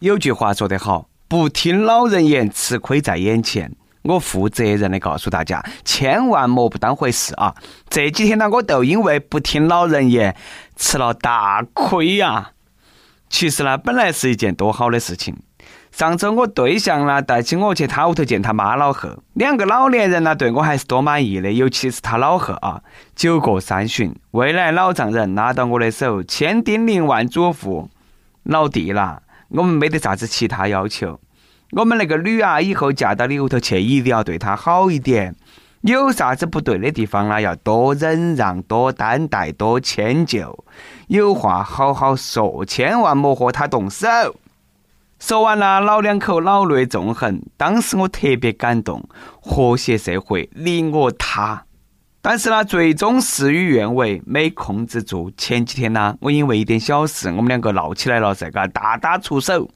有句话说得好，不听老人言，吃亏在眼前。我负责任的告诉大家，千万莫不当回事啊！这几天呢，我都因为不听老人言，吃了大亏呀。其实呢，本来是一件多好的事情。上周我对象呢带起我去他屋头见他妈老汉，两个老年人呢对我还是多满意的，尤其是他老汉啊。酒过三巡，未来老丈人拉到我的手，千叮咛万嘱咐：“老弟啦，我们没得啥子其他要求。”我们那个女啊，以后嫁到你屋头去，一定要对她好一点。有啥子不对的地方呢？要多忍让，多担待，多迁就。有话好好说，千万莫和她动手。说完了，老两口老泪纵横。当时我特别感动，和谐社会，你我他。但是呢，最终事与愿违，没控制住。前几天呢，我因为一点小事，我们两个闹起来了，噻，嘎，大打出手。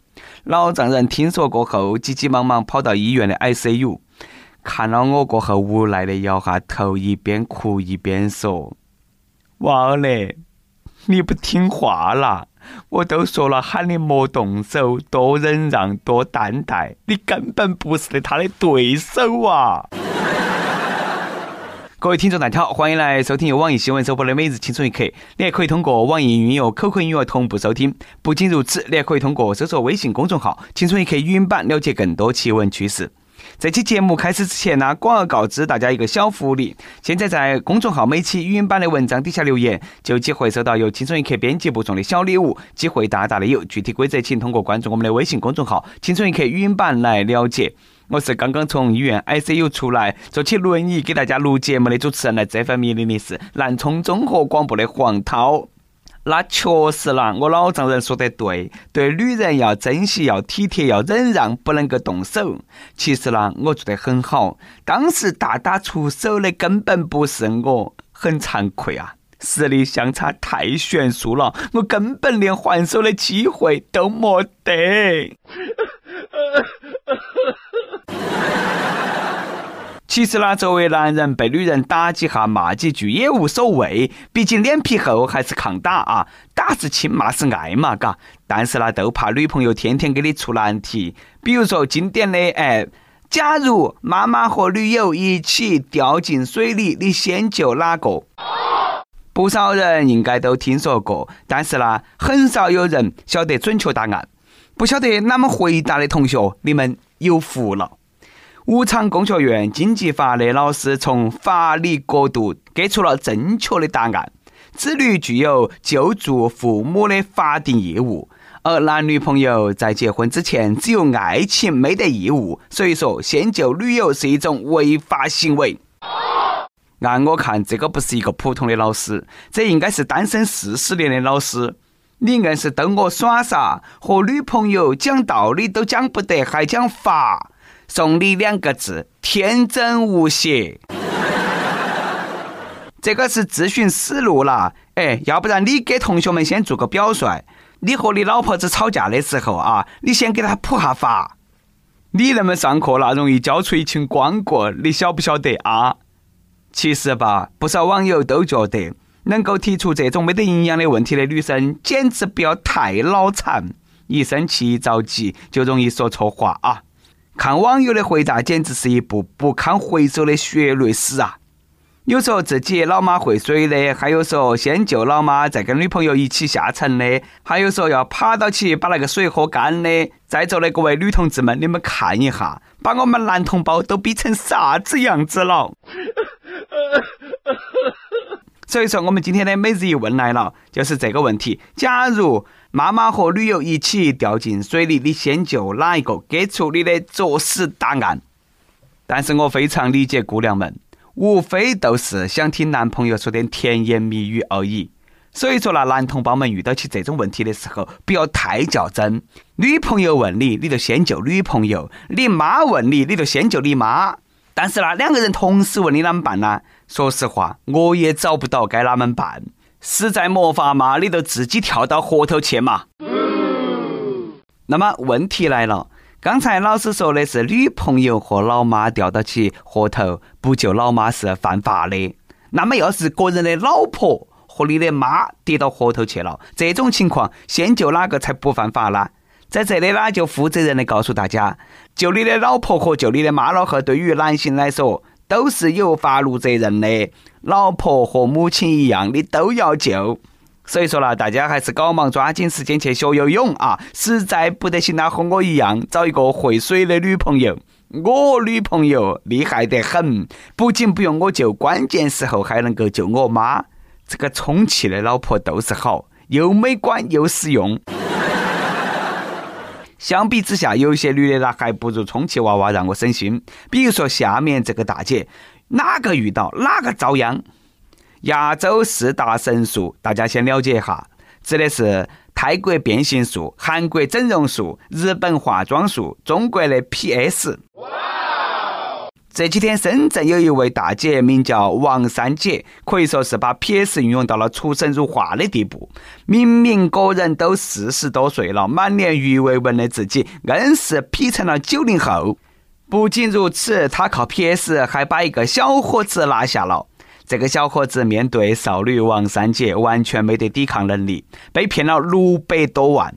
老丈人听说过后，急急忙忙跑到医院的 ICU，看了我过后，无奈的摇下头，一边哭一边说：“娃儿嘞，你不听话啦！我都说了，喊你莫动手，多忍让，多担待，你根本不是他的对手啊！”各位听众大家好，欢迎来收听由网易新闻首播的《每日轻松一刻》。你也可以通过网易云音乐、QQ 音乐同步收听。不仅如此，你还可以通过搜索微信公众号“轻松一刻”语音版了解更多奇闻趣事。这期节目开始之前呢，广而告知大家一个小福利：现在在公众号每期语音版的文章底下留言，就有机会收到由轻松一刻编辑部送的小礼物，机会大大的有。具体规则请通过关注我们的微信公众号“轻松一刻”语音版来了解。我是刚刚从医院 ICU 出来，坐起轮椅给大家录节目的主持人。来这份命令的是南充综合广播的黄涛。那确实啦，我老丈人说得对，对女人要珍惜，要体贴，要忍让，不能够动手。其实呢，我做得很好。当时大打出手的根本不是我，很惭愧啊，实力相差太悬殊了，我根本连还手的机会都没得。其实呢，作为男人，被女人打几下、骂几句也无所谓，毕竟脸皮厚还是抗打啊。打是亲，骂是爱嘛，嘎。但是呢，都怕女朋友天天给你出难题，比如说经典的，哎，假如妈妈和女友一起掉进水里，你先救哪个？不少人应该都听说过，但是呢，很少有人晓得准确答案。不晓得哪么回答的同学，你们有福了。武昌工学院经济法的老师从法理角度给出了正确的答案：子女具有救助父母的法定义务，而男女朋友在结婚之前只有爱情没得义务，所以说先救女友是一种违法行为。按我看，这个不是一个普通的老师，这应该是单身四十年的老师。你硬是逗我耍啥？和女朋友讲道理都讲不得，还讲法？送你两个字：天真无邪。这个是咨询思路了。哎，要不然你给同学们先做个表率。你和你老婆子吵架的时候啊，你先给她普下法。你那么上课那容易教出一群光棍，你晓不晓得啊？其实吧，不少网友都觉得，能够提出这种没得营养的问题的女生，简直不要太脑残。一生气、一着急，就容易说错话啊。看网友的回答，简直是一部不堪回首的血泪史啊！有说自己老妈会水的，还有说先救老妈再跟女朋友一起下沉的，还有说要爬到起把那个水喝干的。在座的各位女同志们，你们看一下，把我们男同胞都逼成啥子样子了？所以说，我们今天的每日一问来了，就是这个问题：假如妈妈和女友一起掉进水里，你先救哪一个？给出你的作死答案。但是我非常理解姑娘们，无非都是想听男朋友说点甜言蜜语而已。所以说，那男同胞们遇到起这种问题的时候，不要太较真。女朋友问你，你就先救女朋友；你妈问你，你就先救你妈。但是呢，两个人同时问你啷么办呢？说实话，我也找不到该啷么办。实在没法嘛，你就自己跳到河头去嘛。那么问题来了，刚才老师说的是女朋友和老妈掉到起河头，不救老妈是犯法的。那么要是个人的老婆和你的妈跌到河头去了，这种情况先救哪个才不犯法呢？在这里呢，就负责任的告诉大家，救你的老婆和救你的妈老汉，对于男性来说都是有法律责任的。老婆和母亲一样，你都要救。所以说了，大家还是搞忙抓紧时间去学游泳啊！实在不得行了，和我一样找一个会水的女朋友。我女朋友厉害得很，不仅不用我救，关键时候还能够救我妈。这个充气的老婆都是好，又美观又实用。相比之下，有些女的呢，还不如充气娃娃让我省心。比如说下面这个大姐，哪个遇到哪个遭殃。亚洲四大神术，大家先了解一下，指的是泰国变形术、韩国整容术、日本化妆术、中国的 PS。这几天深圳有一位大姐，名叫王三姐，可以说是把 PS 运用到了出神入化的地步。明明个人都四十多岁了，满脸鱼尾纹的自己，硬是 P 成了九零后。不仅如此，她靠 PS 还把一个小伙子拿下了。这个小伙子面对少女王三姐，完全没得抵抗能力，被骗了六百多万。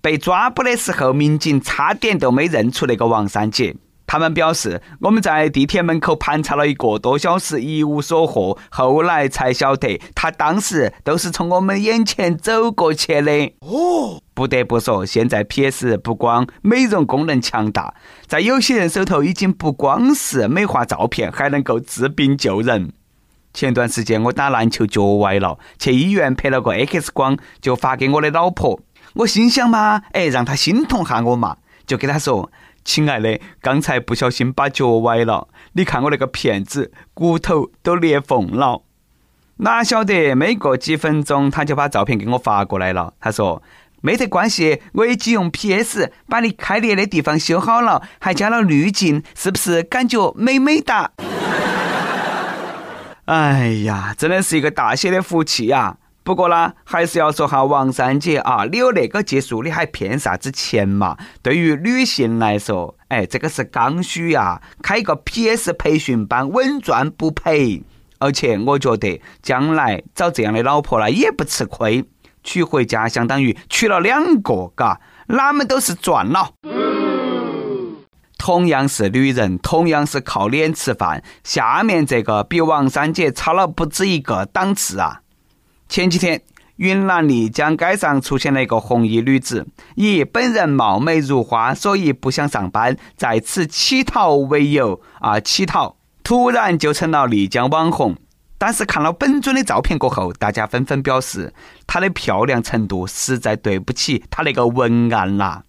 被抓捕的时候，民警差点都没认出那个王三姐。他们表示，我们在地铁门口盘查了一个多小时，一无所获，后来才晓得，他当时都是从我们眼前走过去的。哦，不得不说，现在 PS 不光美容功能强大，在有些人手头已经不光是美化照片，还能够治病救人。前段时间我打篮球脚崴了，去医院拍了个 X 光，就发给我的老婆。我心想嘛，哎，让她心痛下我嘛，就给她说：“亲爱的，刚才不小心把脚崴了，你看我那个片子，骨头都裂缝了。”哪晓得没过几分钟，他就把照片给我发过来了。他说：“没得关系，我已经用 PS 把你开裂的地方修好了，还加了滤镜，是不是感觉美美哒？” 哎呀，真的是一个大写的福气呀！不过呢，还是要说哈王三姐啊，你有那个技术，你还骗啥子钱嘛？对于女性来说，哎，这个是刚需呀，开个 PS 培训班稳赚不赔。而且我觉得将来找这样的老婆呢，也不吃亏，娶回家相当于娶了两个，嘎，哪们都是赚了。同样是女人，同样是靠脸吃饭，下面这个比王三姐差了不止一个档次啊！前几天，云南丽江街上出现了一个红衣女子，以本人貌美如花，所以不想上班，在此乞讨为由啊乞讨，突然就成了丽江网红。但是看了本尊的照片过后，大家纷纷表示，她的漂亮程度实在对不起她那个文案啦。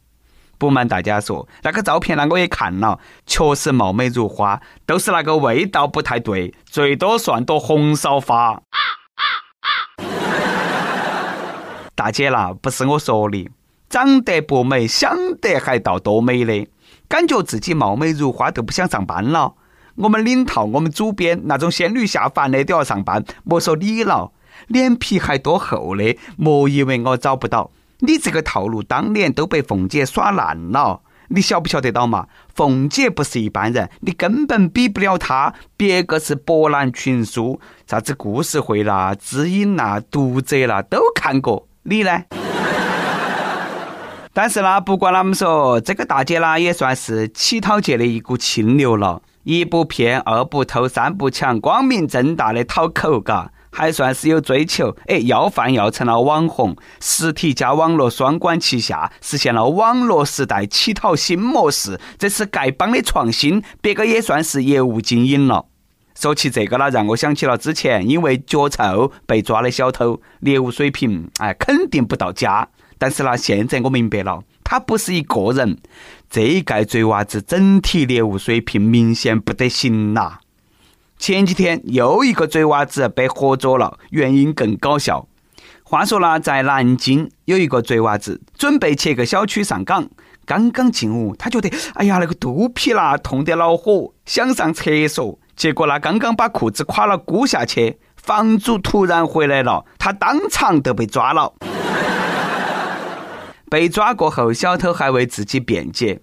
不瞒大家说，那个照片呢，我也看了，确实貌美如花，都是那个味道不太对，最多算朵红烧花。大姐啦，不是我说的，长得不美，想得还倒多美的，感觉自己貌美如花都不想上班了。我们领套，我们主编那种仙女下凡的都要上班，莫说你了，脸皮还多厚的，莫以为我找不到。你这个套路当年都被凤姐耍烂了，你晓不晓得到嘛？凤姐不是一般人，你根本比不了她。别个是博览群书，啥子故事会啦、知音啦、读者啦都看过，你呢？但是呢，不管啷么说，这个大姐呢也算是乞讨界的一股清流了，一不骗，二不偷，三不抢，光明正大的讨口，嘎。还算是有追求，哎，要饭要成了网红，实体加网络双管齐下，实现了网络时代乞讨新模式，这是丐帮的创新，别个也算是业务精英了。说起这个呢，让我想起了之前因为脚臭被抓的小偷，猎物水平哎肯定不到家。但是呢，现在我明白了，他不是一个人，这一届贼娃子整体猎物水平明显不得行呐。前几天又一个贼娃子被活捉了，原因更搞笑。话说呢，在南京有一个贼娃子准备去个小区上岗，刚刚进屋，他觉得哎呀那个肚皮啦痛得恼火，想上厕所，结果呢刚刚把裤子垮了箍下去，房主突然回来了，他当场都被抓了。被抓过后，小偷还为自己辩解：“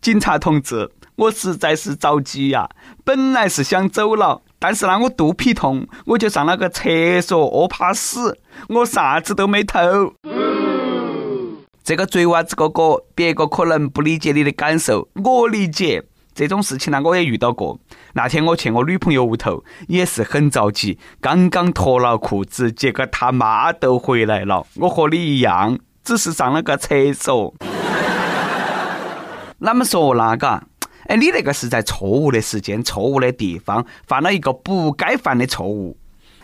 警察同志。”我实在是着急呀，本来是想走了，但是呢，我肚皮痛，我就上了个厕所，屙怕屎，我啥子都没偷。这个贼娃子哥哥，别个可能不理解你的感受，我理解。这种事情呢，我也遇到过。那天我去我女朋友屋头，也是很着急，刚刚脱了裤子，结果他妈都回来了。我和你一样，只是上了个厕所。那么说那个，哎，你那个是在错误的时间、错误的地方犯了一个不该犯的错误，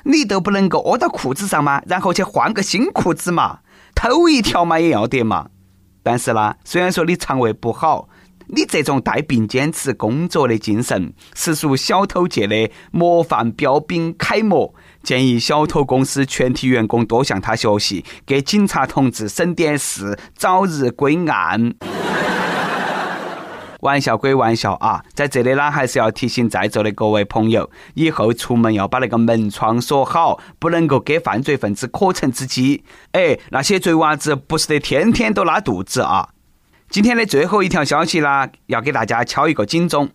你都不能够屙到裤子上吗？然后去换个新裤子嘛，偷一条嘛也要得嘛。但是呢，虽然说你肠胃不好。你这种带病坚持工作的精神，实属小偷界的模范标兵楷模。建议小偷公司全体员工多向他学习，给警察同志省点事，早日归案。玩笑归玩笑啊，在这里呢，还是要提醒在座的各位朋友，以后出门要把那个门窗锁好，不能够给犯罪分子可乘之机。哎，那些贼娃子不是得天天都拉肚子啊！今天的最后一条消息啦，要给大家敲一个警钟。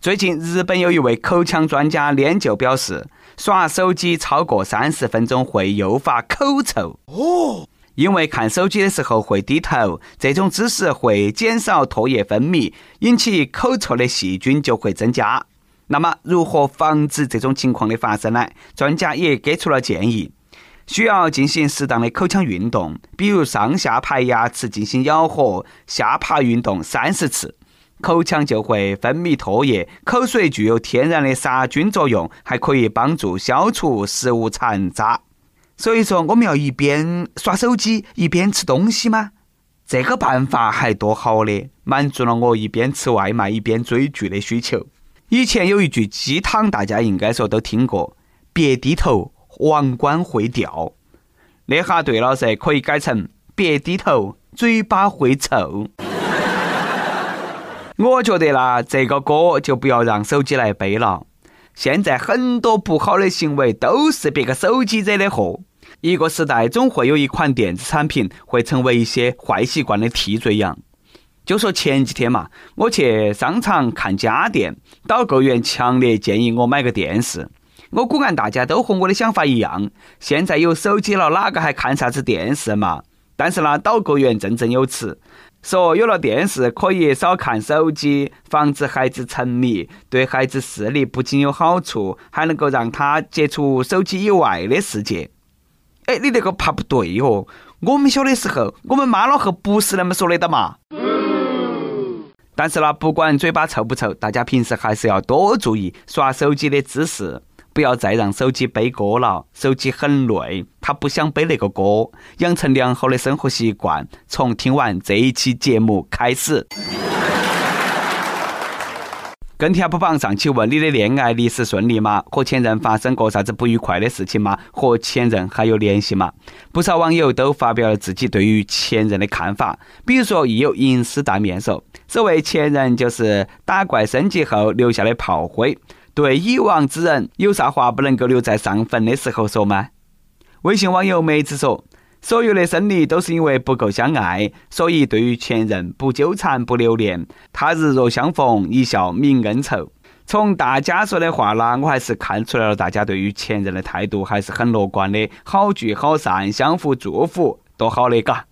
最近，日本有一位口腔专家研究表示，耍手机超过三十分钟会诱发口臭。哦，因为看手机的时候会低头，这种姿势会减少唾液分泌，引起口臭的细菌就会增加。那么，如何防止这种情况的发生呢？专家也给出了建议。需要进行适当的口腔运动，比如上下排牙齿进行咬合，下爬运动三十次，口腔就会分泌唾液。口水具有天然的杀菌作用，还可以帮助消除食物残渣。所以说，我们要一边耍手机一边吃东西吗？这个办法还多好的，满足了我一边吃外卖一边追剧的需求。以前有一句鸡汤，大家应该说都听过：别低头。王冠会掉，那哈对了噻，可以改成别低头，嘴巴会臭。我觉得啦，这个锅就不要让手机来背了。现在很多不好的行为都是别个手机惹的祸。一个时代总会有一款电子产品会成为一些坏习惯的替罪羊。就说前几天嘛，我去商场看家电，导购员强烈建议我买个电视。我估按大家都和我的想法一样，现在有手机了，哪个还看啥子电视嘛？但是呢，导购员振振有词，说有了电视可以少看手机，防止孩子沉迷，对孩子视力不仅有好处，还能够让他接触手机以外的世界。哎，你那个怕不对哦！我们小的时候，我们妈老汉不是那么说的的嘛。但是呢，不管嘴巴臭不臭，大家平时还是要多注意刷手机的姿势。不要再让手机背锅了，手机很累，他不想背那个锅。养成良好的生活习惯，从听完这一期节目开始。跟帖不榜上，请问你的恋爱历史顺利吗？和前任发生过啥子不愉快的事情吗？和前任还有联系吗？不少网友都发表了自己对于前任的看法，比如说亦有吟诗大面说：“所谓前任，就是打怪升级后留下的炮灰。”对已亡之人，有啥话不能够留在上坟的时候说吗？微信网友梅子说：“所有的生离都是因为不够相爱，所以对于前任不纠缠不留恋，他日若相逢，一笑泯恩仇。”从大家说的话呢，我还是看出来了，大家对于前任的态度还是很乐观的，好聚好散，相互祝福，多好的嘎！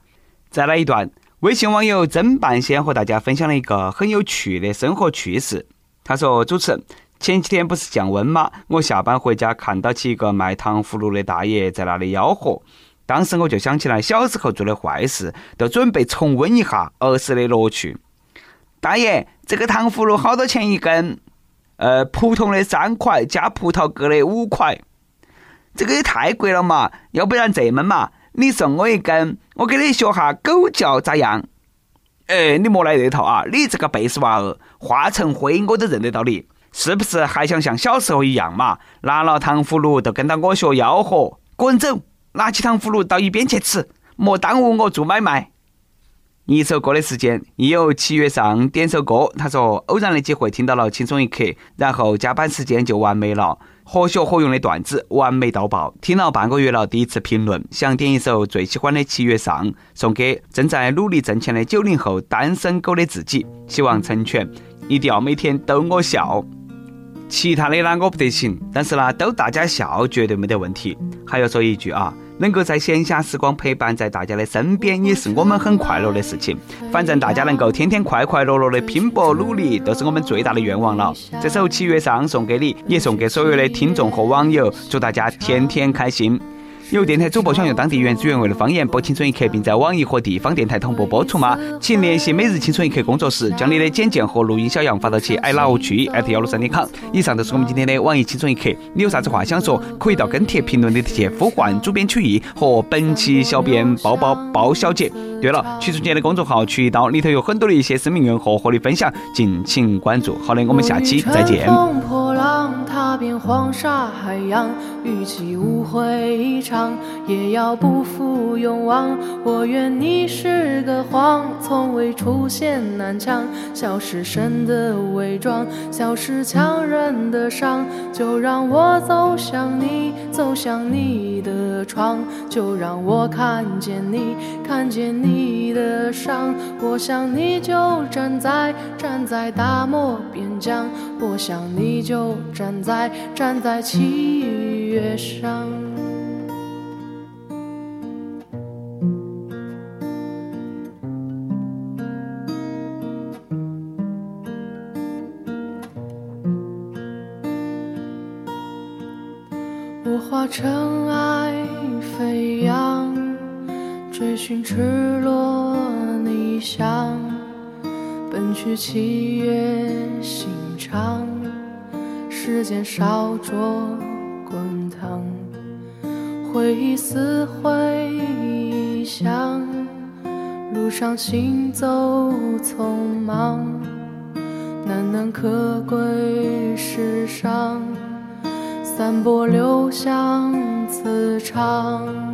再来一段，微信网友曾半仙和大家分享了一个很有趣的生活趣事。他说：“主持人。”前几天不是降温吗？我下班回家看到起一个卖糖葫芦的大爷在那里吆喝，当时我就想起来小时候做的坏事，都准备重温一下儿时的乐趣。大爷，这个糖葫芦好多钱一根？呃，普通的三块，加葡萄格的五块。这个也太贵了嘛！要不然这么嘛，你送我一根，我给你学下狗叫咋样？哎，你莫来这套啊！你这个背时娃儿，化成灰我都认得到你。是不是还想像小时候一样嘛？拿了糖葫芦都跟到我学吆喝，滚走！拿起糖葫芦到一边去吃，莫耽误我做买卖。一首歌的时间，亦有七月上点首歌，他说偶然的机会听到了轻松一刻，然后加班时间就完美了，活学活用的段子完美到爆。听了半个月了，第一次评论，想点一首最喜欢的七月上，送给正在努力挣钱的九零后单身狗的自己，希望成全，一定要每天逗我笑。其他的呢我不得行，但是呢逗大家笑绝对没得问题。还要说一句啊，能够在闲暇时光陪伴在大家的身边，也是我们很快乐的事情。反正大家能够天天快快乐乐的拼搏努力，都是我们最大的愿望了。这首《七月上》送给你，也送给所有的听众和网友，祝大家天天开心。有电台主播想用当地原汁原味的方言播《青春一刻》，并在网易和地方电台同步播出吗？请联系每日青春一刻工作室，将你的简介和录音小样发到其 i love 区 at 幺六三点 com。以上就是我们今天的网易青春一刻，你有啥子话想说，可以到跟帖评论里去呼唤主编曲艺和本期小编包包包小姐。对了，曲中间的公众号曲一刀里头有很多的一些生命愿和和你分享，敬请关注。好的，我们下期再见。踏遍黄沙海洋，与其误会一场，也要不负勇往。我愿你是个谎，从未出现南墙，笑是神的伪装，笑是强忍的伤。就让我走向你，走向你的窗，就让我看见你，看见你的伤。我想你就站在站在大漠边疆，我想你就站。在站在七月上，我化尘埃飞扬，追寻赤裸逆翔，奔去七月心肠。时间烧灼，回忆撕回想，路上行走匆忙，难能可贵世上，散播留香磁场。